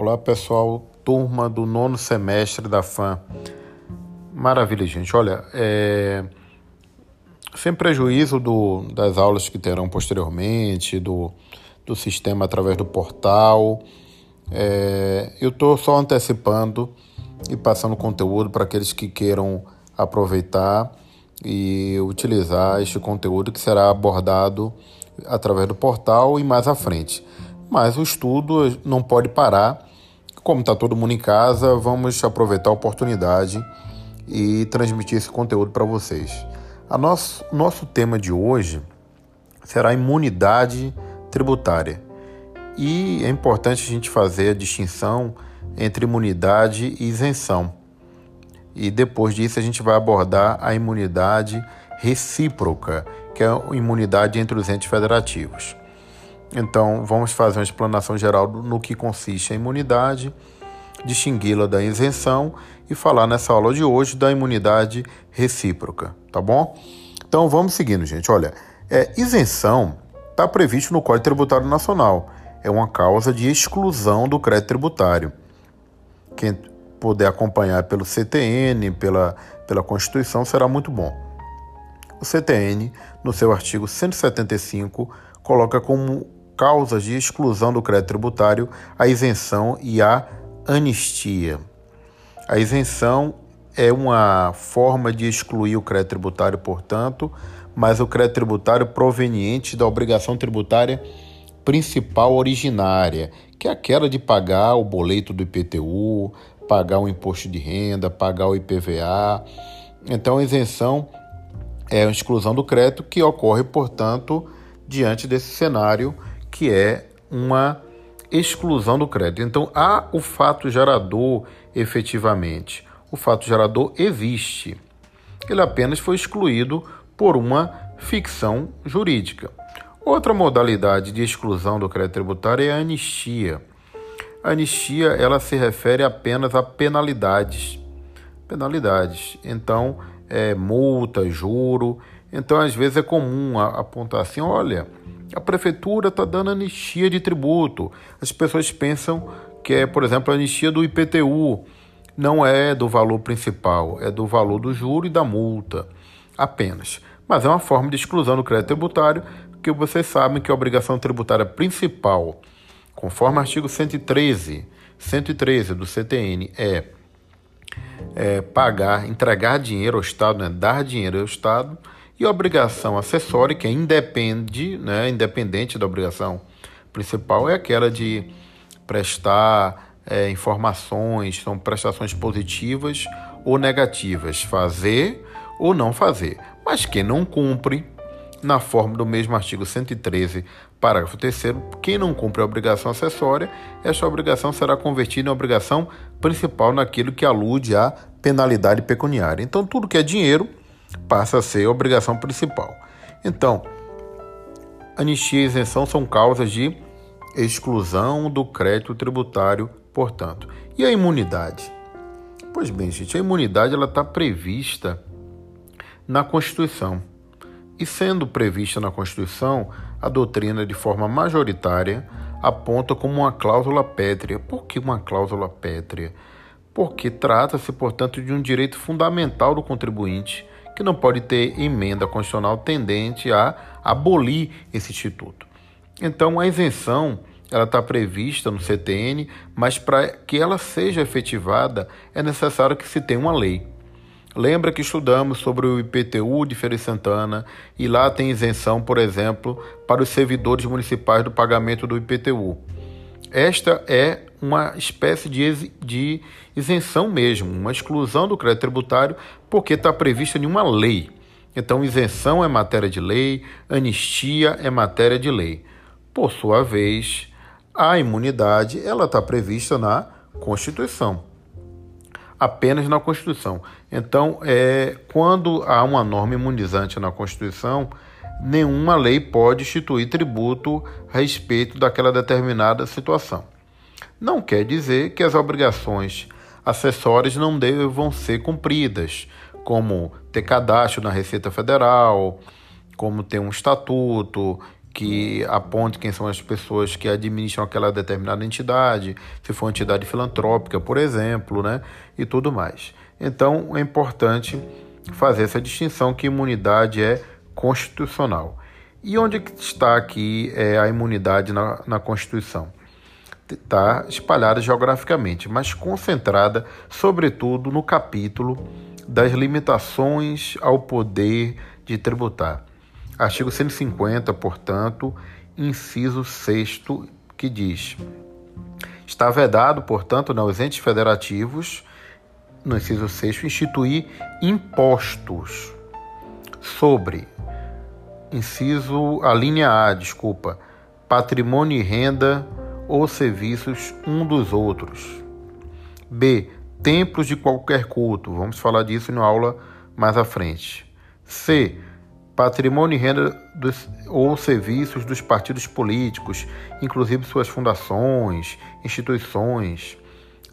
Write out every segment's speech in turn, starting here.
Olá pessoal, turma do nono semestre da FAM. Maravilha, gente. Olha, é... sem prejuízo do, das aulas que terão posteriormente, do, do sistema através do portal, é... eu estou só antecipando e passando conteúdo para aqueles que queiram aproveitar e utilizar este conteúdo que será abordado através do portal e mais à frente. Mas o estudo não pode parar como está todo mundo em casa, vamos aproveitar a oportunidade e transmitir esse conteúdo para vocês. A nosso, nosso tema de hoje será imunidade tributária. E é importante a gente fazer a distinção entre imunidade e isenção. E depois disso a gente vai abordar a imunidade recíproca, que é a imunidade entre os entes federativos. Então, vamos fazer uma explanação geral no que consiste a imunidade, distingui-la da isenção e falar nessa aula de hoje da imunidade recíproca, tá bom? Então, vamos seguindo, gente. Olha, é, isenção está previsto no Código Tributário Nacional. É uma causa de exclusão do crédito tributário. Quem puder acompanhar pelo CTN, pela, pela Constituição, será muito bom. O CTN, no seu artigo 175, coloca como causas de exclusão do crédito tributário, a isenção e a anistia. A isenção é uma forma de excluir o crédito tributário, portanto, mas o crédito tributário proveniente da obrigação tributária principal originária, que é aquela de pagar o boleto do IPTU, pagar o imposto de renda, pagar o IPVA. Então, a isenção é a exclusão do crédito que ocorre, portanto, diante desse cenário que é uma exclusão do crédito. Então, há o fato gerador efetivamente. O fato gerador existe. Ele apenas foi excluído por uma ficção jurídica. Outra modalidade de exclusão do crédito tributário é a anistia. A anistia ela se refere apenas a penalidades. Penalidades. Então, é, multa, juro. Então, às vezes é comum apontar assim: olha, a prefeitura está dando anistia de tributo. As pessoas pensam que é, por exemplo, a anistia do IPTU. Não é do valor principal, é do valor do juro e da multa apenas. Mas é uma forma de exclusão do crédito tributário, porque vocês sabem que a obrigação tributária principal, conforme artigo 113, 113 do CTN, é, é pagar, entregar dinheiro ao Estado, né, dar dinheiro ao Estado e obrigação acessória, que é independe, né, independente da obrigação principal, é aquela de prestar é, informações, são prestações positivas ou negativas, fazer ou não fazer. Mas quem não cumpre, na forma do mesmo artigo 113, parágrafo 3, quem não cumpre a obrigação acessória, esta obrigação será convertida em obrigação principal naquilo que alude à penalidade pecuniária. Então, tudo que é dinheiro passa a ser a obrigação principal. Então, anistia e isenção são causas de exclusão do crédito tributário, portanto. E a imunidade? Pois bem, gente, a imunidade ela está prevista na Constituição. E sendo prevista na Constituição, a doutrina, de forma majoritária, aponta como uma cláusula pétrea. Por que uma cláusula pétrea? Porque trata-se, portanto, de um direito fundamental do contribuinte que não pode ter emenda constitucional tendente a abolir esse instituto. Então, a isenção ela está prevista no CTN, mas para que ela seja efetivada é necessário que se tenha uma lei. Lembra que estudamos sobre o IPTU de Feira Santana e lá tem isenção, por exemplo, para os servidores municipais do pagamento do IPTU. Esta é uma espécie de, de isenção mesmo, uma exclusão do crédito tributário, porque está prevista em uma lei. Então, isenção é matéria de lei, anistia é matéria de lei. Por sua vez, a imunidade ela está prevista na Constituição, apenas na Constituição. Então, é, quando há uma norma imunizante na Constituição, nenhuma lei pode instituir tributo a respeito daquela determinada situação. Não quer dizer que as obrigações acessórias não devam ser cumpridas, como ter cadastro na Receita Federal, como ter um estatuto, que aponte quem são as pessoas que administram aquela determinada entidade, se for uma entidade filantrópica, por exemplo, né? E tudo mais. Então é importante fazer essa distinção que imunidade é constitucional. E onde está aqui é, a imunidade na, na Constituição? Está espalhada geograficamente, mas concentrada, sobretudo, no capítulo das limitações ao poder de tributar. Artigo 150, portanto, inciso 6, que diz: Está vedado, portanto, nos entes federativos, no inciso 6, instituir impostos sobre, inciso, a linha A, desculpa, patrimônio e renda ou serviços um dos outros. B. Templos de qualquer culto. Vamos falar disso na aula mais à frente. C patrimônio e renda dos, ou serviços dos partidos políticos, inclusive suas fundações, instituições.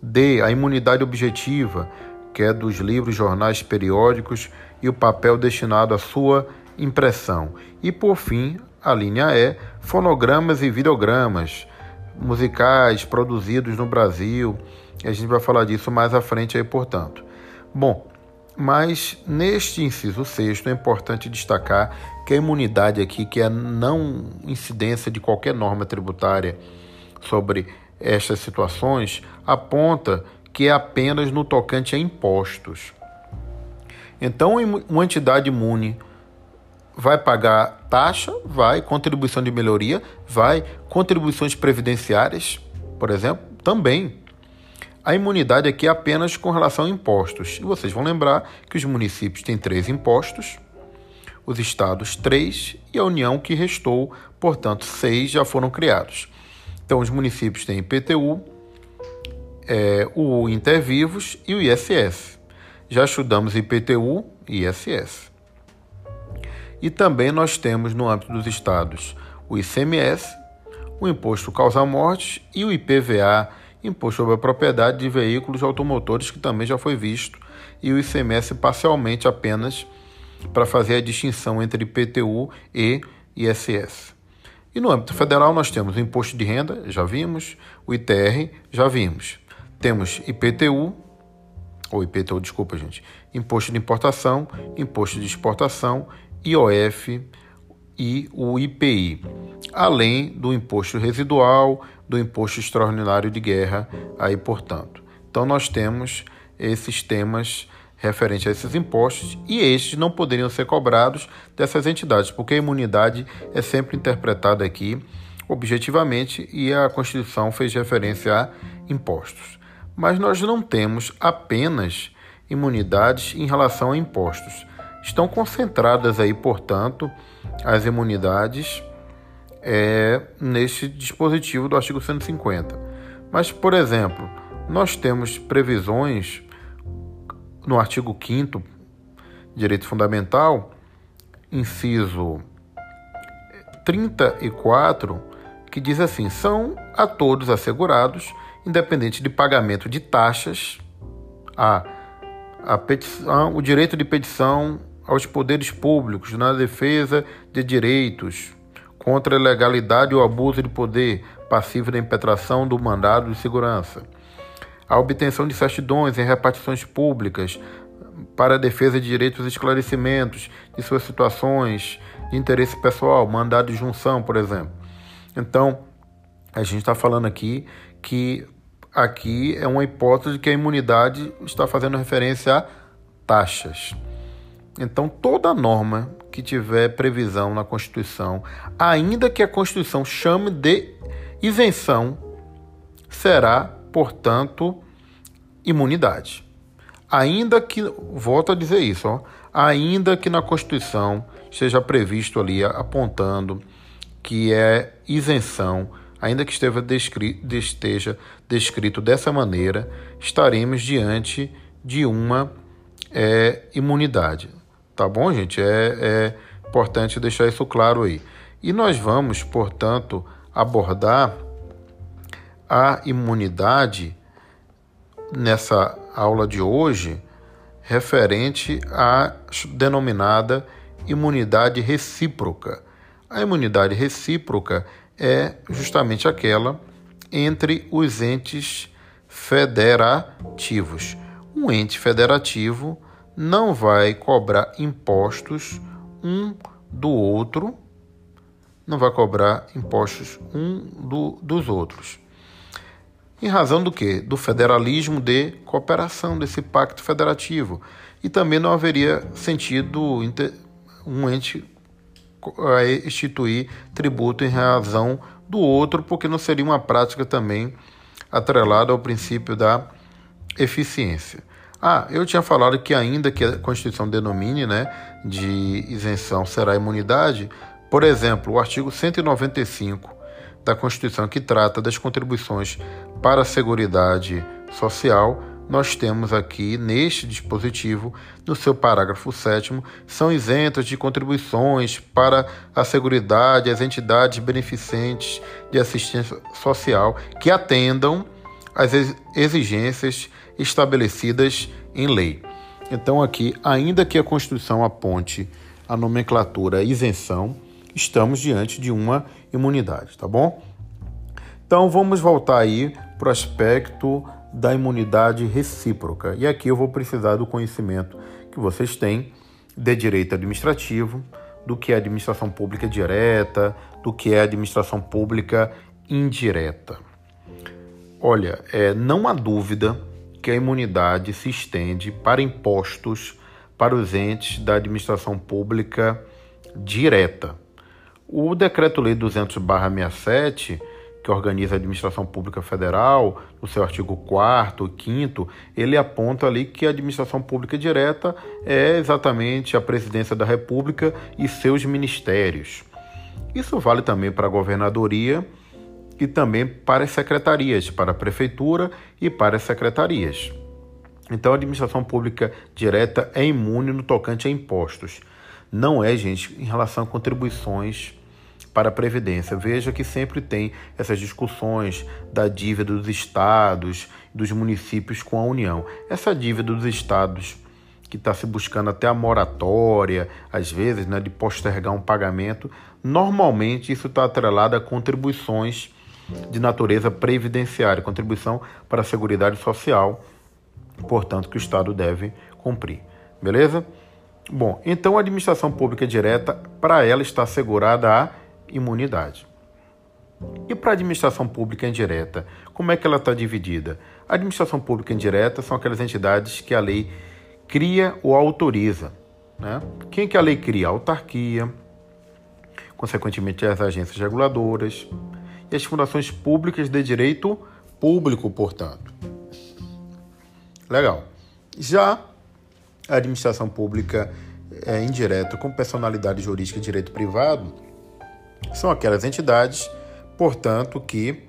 D. A imunidade objetiva, que é dos livros, jornais, periódicos e o papel destinado à sua impressão. E por fim, a linha E, fonogramas e videogramas musicais produzidos no Brasil. A gente vai falar disso mais à frente aí, portanto. Bom, mas neste inciso sexto é importante destacar que a imunidade aqui, que é a não incidência de qualquer norma tributária sobre estas situações, aponta que é apenas no tocante a impostos. Então, uma entidade imune vai pagar taxa, vai, contribuição de melhoria, vai, contribuições previdenciárias, por exemplo, também. A imunidade aqui é apenas com relação a impostos. E vocês vão lembrar que os municípios têm três impostos, os estados três e a União que restou, portanto, seis já foram criados. Então, os municípios têm IPTU, é, o Intervivos e o ISS. Já estudamos IPTU e ISS. E também nós temos no âmbito dos estados o ICMS, o Imposto Causa Mortes e o IPVA imposto sobre a propriedade de veículos automotores, que também já foi visto, e o ICMS parcialmente apenas para fazer a distinção entre IPTU e ISS. E no âmbito federal nós temos o imposto de renda, já vimos, o ITR, já vimos. Temos IPTU, ou IPTU, desculpa, gente, imposto de importação, imposto de exportação, IOF e o IPI, além do imposto residual, do imposto extraordinário de guerra aí, portanto. Então nós temos esses temas referentes a esses impostos e estes não poderiam ser cobrados dessas entidades, porque a imunidade é sempre interpretada aqui objetivamente e a Constituição fez referência a impostos. Mas nós não temos apenas imunidades em relação a impostos. Estão concentradas aí, portanto, as imunidades é, neste dispositivo do artigo 150. Mas, por exemplo, nós temos previsões no artigo 5 Direito Fundamental, inciso 34, que diz assim: são a todos assegurados, independente de pagamento de taxas, a, a petição, o direito de petição aos poderes públicos na defesa de direitos contra a ilegalidade ou abuso de poder passivo da impetração do mandado de segurança, a obtenção de certidões em repartições públicas para a defesa de direitos e esclarecimentos de suas situações de interesse pessoal, mandado de junção, por exemplo. Então, a gente está falando aqui que aqui é uma hipótese que a imunidade está fazendo referência a taxas. Então, toda norma que tiver previsão na Constituição, ainda que a Constituição chame de isenção, será, portanto, imunidade. Ainda que, volto a dizer isso, ó, ainda que na Constituição esteja previsto ali apontando que é isenção, ainda que esteja descrito, esteja descrito dessa maneira, estaremos diante de uma é, imunidade. Tá bom, gente? É, é importante deixar isso claro aí. E nós vamos, portanto, abordar a imunidade nessa aula de hoje referente à denominada imunidade recíproca. A imunidade recíproca é justamente aquela entre os entes federativos. Um ente federativo não vai cobrar impostos um do outro, não vai cobrar impostos um do, dos outros. Em razão do que? Do federalismo de cooperação, desse pacto federativo. E também não haveria sentido um ente instituir tributo em razão do outro, porque não seria uma prática também atrelada ao princípio da eficiência. Ah, eu tinha falado que ainda que a Constituição denomine né, de isenção será imunidade, por exemplo, o artigo 195 da Constituição que trata das contribuições para a Seguridade Social nós temos aqui neste dispositivo, no seu parágrafo 7, são isentas de contribuições para a Seguridade as entidades beneficentes de assistência social que atendam às exigências estabelecidas em lei. Então, aqui, ainda que a Constituição aponte a nomenclatura isenção, estamos diante de uma imunidade, tá bom? Então, vamos voltar aí para o aspecto da imunidade recíproca. E aqui eu vou precisar do conhecimento que vocês têm de direito administrativo, do que é administração pública direta, do que é administração pública indireta. Olha, é, não há dúvida que a imunidade se estende para impostos para os entes da administração pública direta. O Decreto-Lei 200/67 que organiza a administração pública federal, no seu artigo 4 e 5 ele aponta ali que a administração pública direta é exatamente a presidência da República e seus ministérios. Isso vale também para a governadoria e também para as secretarias, para a prefeitura e para as secretarias. Então, a administração pública direta é imune no tocante a impostos. Não é, gente, em relação a contribuições para a Previdência. Veja que sempre tem essas discussões da dívida dos estados, dos municípios com a União. Essa dívida dos estados que está se buscando até a moratória, às vezes, né, de postergar um pagamento, normalmente isso está atrelado a contribuições de natureza previdenciária, contribuição para a Seguridade Social, portanto, que o Estado deve cumprir. Beleza? Bom, então a administração pública direta, para ela está assegurada a imunidade. E para a administração pública indireta, como é que ela está dividida? A administração pública indireta são aquelas entidades que a lei cria ou autoriza. Né? Quem que a lei cria? A autarquia, consequentemente as agências reguladoras e as fundações públicas de direito público, portanto. Legal. Já a administração pública é, indireta com personalidade jurídica e direito privado são aquelas entidades, portanto, que